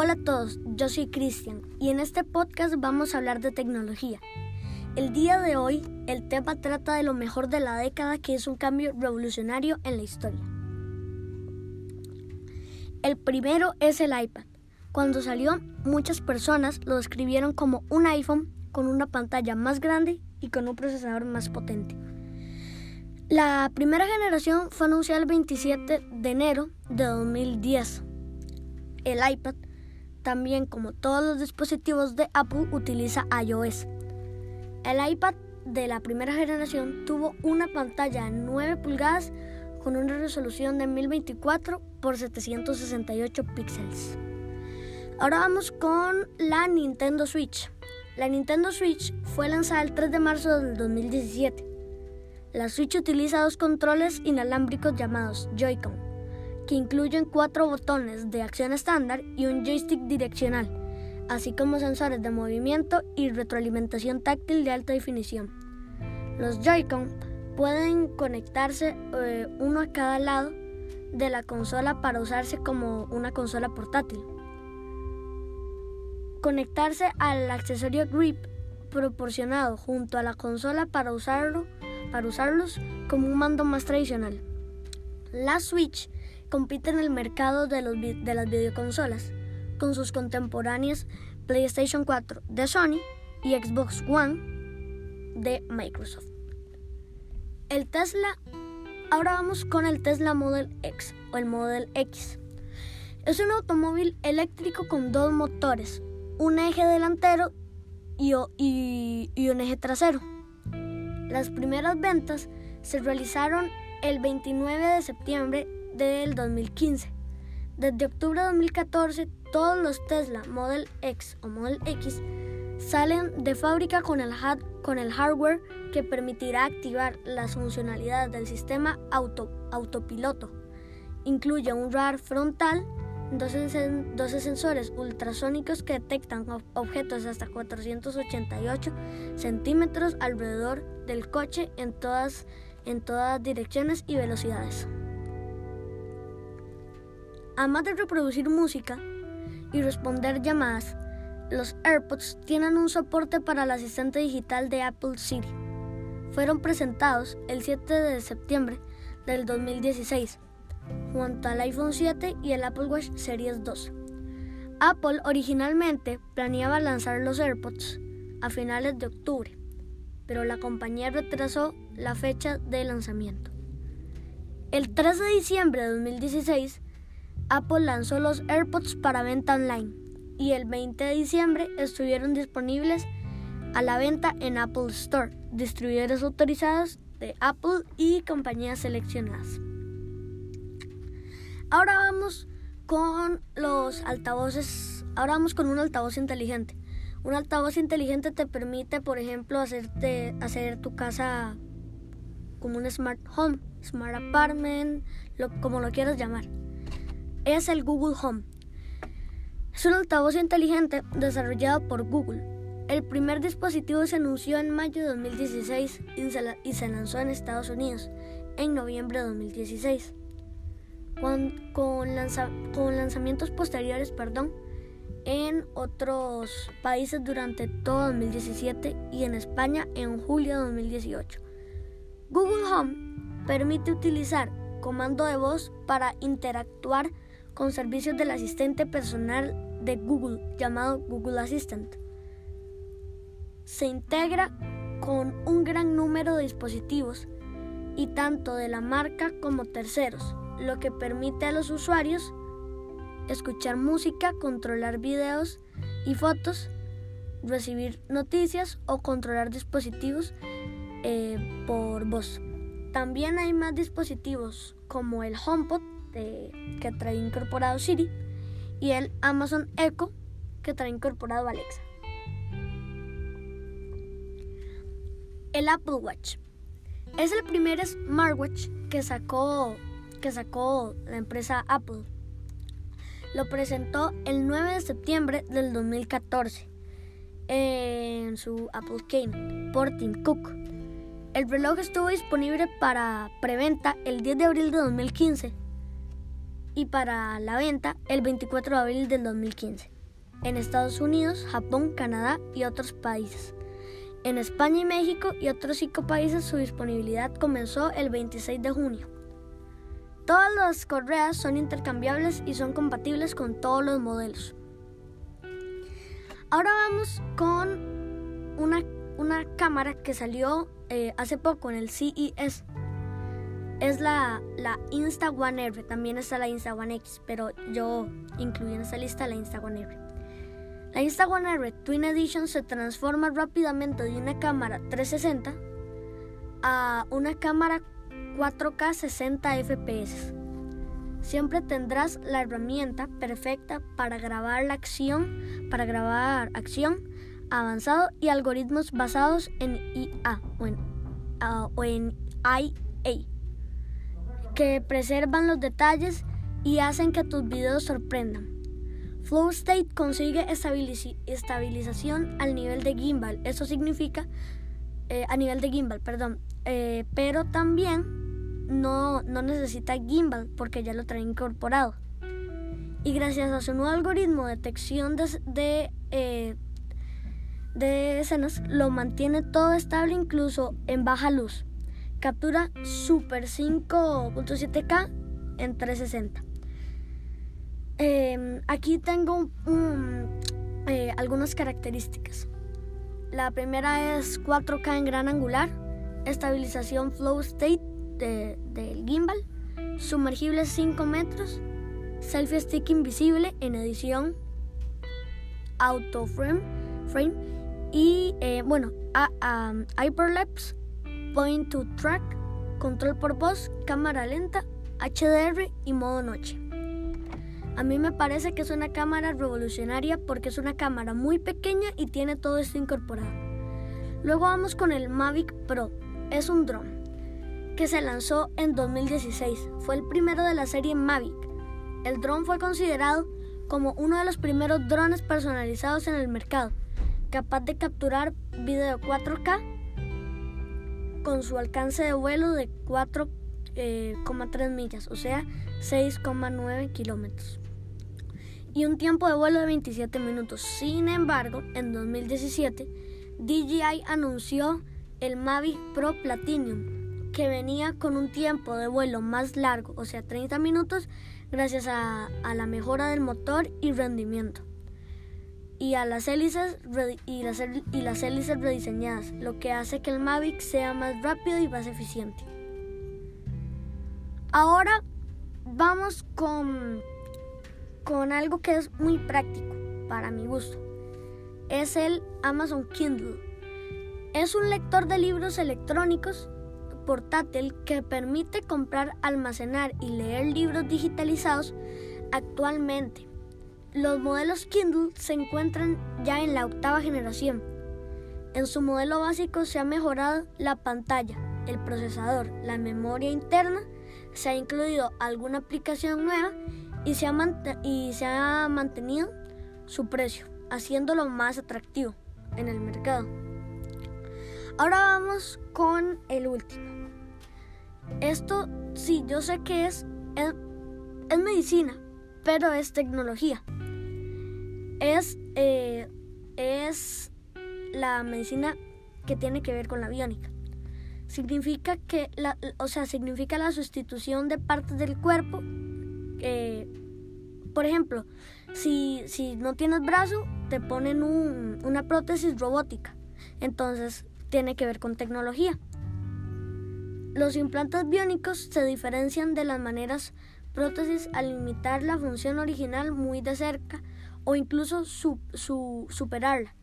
Hola a todos, yo soy Cristian y en este podcast vamos a hablar de tecnología. El día de hoy el tema trata de lo mejor de la década que es un cambio revolucionario en la historia. El primero es el iPad. Cuando salió muchas personas lo describieron como un iPhone con una pantalla más grande y con un procesador más potente. La primera generación fue anunciada el 27 de enero de 2010. El iPad, también como todos los dispositivos de Apple, utiliza iOS. El iPad de la primera generación tuvo una pantalla de 9 pulgadas con una resolución de 1024 x 768 píxeles. Ahora vamos con la Nintendo Switch. La Nintendo Switch fue lanzada el 3 de marzo del 2017. La Switch utiliza dos controles inalámbricos llamados Joy-Con, que incluyen cuatro botones de acción estándar y un joystick direccional, así como sensores de movimiento y retroalimentación táctil de alta definición. Los Joy-Con pueden conectarse eh, uno a cada lado de la consola para usarse como una consola portátil. Conectarse al accesorio Grip proporcionado junto a la consola para usarlo para usarlos como un mando más tradicional. La Switch compite en el mercado de, los, de las videoconsolas con sus contemporáneas PlayStation 4 de Sony y Xbox One de Microsoft. El Tesla, ahora vamos con el Tesla Model X o el Model X. Es un automóvil eléctrico con dos motores, un eje delantero y, un eje trasero. Las primeras ventas se realizaron el 29 de septiembre del 2015. Desde octubre de 2014, todos los Tesla Model X o Model X salen de fábrica con el, hardware que permitirá activar las funcionalidades del sistema auto, autopiloto. Incluye un radar frontal 12, sensores ultrasónicos que detectan objetos hasta 488 centímetros alrededor del coche en todas direcciones y velocidades. Además de reproducir música y responder llamadas, los AirPods tienen un soporte para el asistente digital de Apple Siri. Fueron presentados el 7 de septiembre del 2016 junto al iPhone 7 y el Apple Watch Series 2. Apple originalmente planeaba lanzar los AirPods a finales de octubre, pero la compañía retrasó la fecha de lanzamiento. El 3 de diciembre de 2016, Apple lanzó los AirPods para venta online y el 20 de diciembre estuvieron disponibles a la venta en Apple Store, distribuidores autorizados de Apple y compañías seleccionadas. Ahora vamos con los altavoces. Ahora vamos con un altavoz inteligente. Un altavoz inteligente te permite, por ejemplo, hacerte, hacer tu casa como un smart home, smart apartment, como lo quieras llamar. Es el Google Home. Es un altavoz inteligente desarrollado por Google. El primer dispositivo se anunció en mayo de 2016 y se lanzó en Estados Unidos en noviembre de 2016 con, con, lanzamientos posteriores perdón, en otros países durante todo 2017 y en España en julio de 2018. Google Home permite utilizar comando de voz para interactuar con servicios del asistente personal de Google llamado Google Assistant. Se integra con un gran número de dispositivos y tanto de la marca como terceros lo que permite a los usuarios escuchar música, controlar videos y fotos, recibir noticias o controlar dispositivos eh, por voz. También hay más dispositivos como el HomePod que trae incorporado Siri y el Amazon Echo que trae incorporado Alexa. El Apple Watch es el primer smartwatch que sacó que sacó la empresa Apple. Lo presentó el 9 de septiembre del 2014 en su Apple Kane por Tim Cook. El reloj estuvo disponible para preventa el 10 de abril de 2015 y para la venta el 24 de abril del 2015 en Estados Unidos, Japón, Canadá y otros países. En España y México y otros cinco países su disponibilidad comenzó el 26 de junio. Todas las correas son intercambiables y son compatibles con todos los modelos. Ahora vamos con una, una cámara que salió eh, hace poco en el CES. Es la, la Insta One R, también está la Insta One X, pero yo incluí en esta lista la Insta One R. La Insta One R Twin Edition se transforma rápidamente de una cámara 360 a una cámara 4K 60 FPS. Siempre tendrás la herramienta perfecta para grabar la acción, para grabar acción avanzado y algoritmos basados en IA o ah, o en IA que preservan los detalles y hacen que tus videos sorprendan. Flow State consigue estabilización al nivel de gimbal. Eso significa eh, a nivel de gimbal, perdón. Eh, pero también no, no necesita gimbal porque ya lo trae incorporado. Y gracias a su nuevo algoritmo de detección de, de, eh, de escenas, lo mantiene todo estable incluso en baja luz. Captura Super 5.7K en 360. Em, aquí tengo eh, algunas características. La primera es 4K en gran angular, estabilización flow state del gimbal, sumergible 5 metros, selfie stick invisible en edición auto frame, frame y eh, bueno, hyperlapse, point to track, control por voz, cámara lenta, HDR y modo noche. A mí me parece que es una cámara revolucionaria porque es una cámara muy pequeña y tiene todo esto incorporado. Luego vamos con el Mavic Pro. Es un dron que se lanzó en 2016. Fue el primero de la serie Mavic. El dron fue considerado como uno de los primeros drones personalizados en el mercado, capaz de capturar video 4K con su alcance de vuelo de 4,3 eh, millas, o sea, 6,9 kilómetros y un tiempo de vuelo de 27 minutos. Sin embargo, en 2017, DJI anunció el Mavic Pro Platinum, que venía con un tiempo de vuelo más largo, o sea, 30 minutos, gracias a, la mejora del motor y rendimiento. Y a las hélices y las, y las hélices rediseñadas, lo que hace que el Mavic sea más rápido y más eficiente. Ahora vamos con con algo que es muy práctico para mi gusto. Es el Amazon Kindle. Es un lector de libros electrónicos portátil que permite comprar, almacenar y leer libros digitalizados actualmente. Los modelos Kindle se encuentran ya en la octava generación. En su modelo básico se ha mejorado la pantalla, el procesador, la memoria interna, se ha incluido alguna aplicación nueva y se ha, mantenido su precio, haciéndolo más atractivo en el mercado. Ahora vamos con el último. Esto sí, yo sé que es, es, medicina, pero es tecnología. Es, eh, es la medicina que tiene que ver con la biónica. Significa que la, o sea, significa la sustitución de partes del cuerpo eh, por ejemplo, si, si, no tienes brazo, te ponen una prótesis robótica. Entonces, tiene que ver con tecnología. Los implantes biónicos se diferencian de las maneras prótesis al imitar la función original muy de cerca o incluso superarla.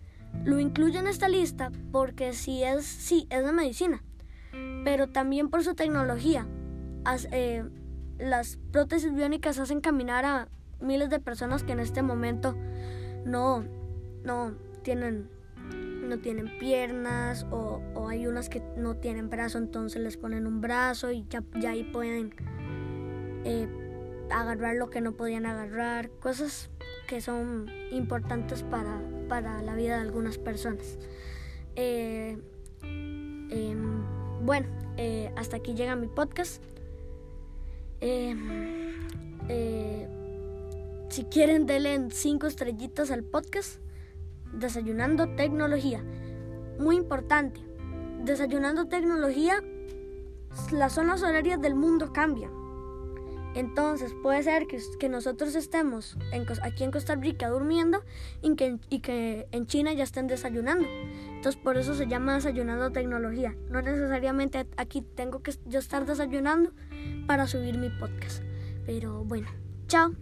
Lo incluyo en esta lista porque sí es, sí, es de medicina, pero también por su tecnología. Eh, las prótesis biónicas hacen caminar a miles de personas que en este momento no, no tienen no tienen piernas o, hay unas que no tienen brazo, entonces les ponen un brazo y ya, ahí pueden eh, agarrar lo que no podían agarrar, cosas que son importantes para, para la vida de algunas personas. Eh, em, bueno, eh, hasta aquí llega mi podcast. Em, Eh, si quieren, denle cinco estrellitas al podcast. Desayunando tecnología. Muy importante. Desayunando tecnología, las zonas horarias del mundo cambian. Entonces puede ser que, nosotros estemos aquí en Costa Rica durmiendo y que, y que en China ya estén desayunando. Entonces por eso se llama desayunando tecnología. No necesariamente aquí tengo que yo estar desayunando para subir mi podcast. Pero bueno, chao.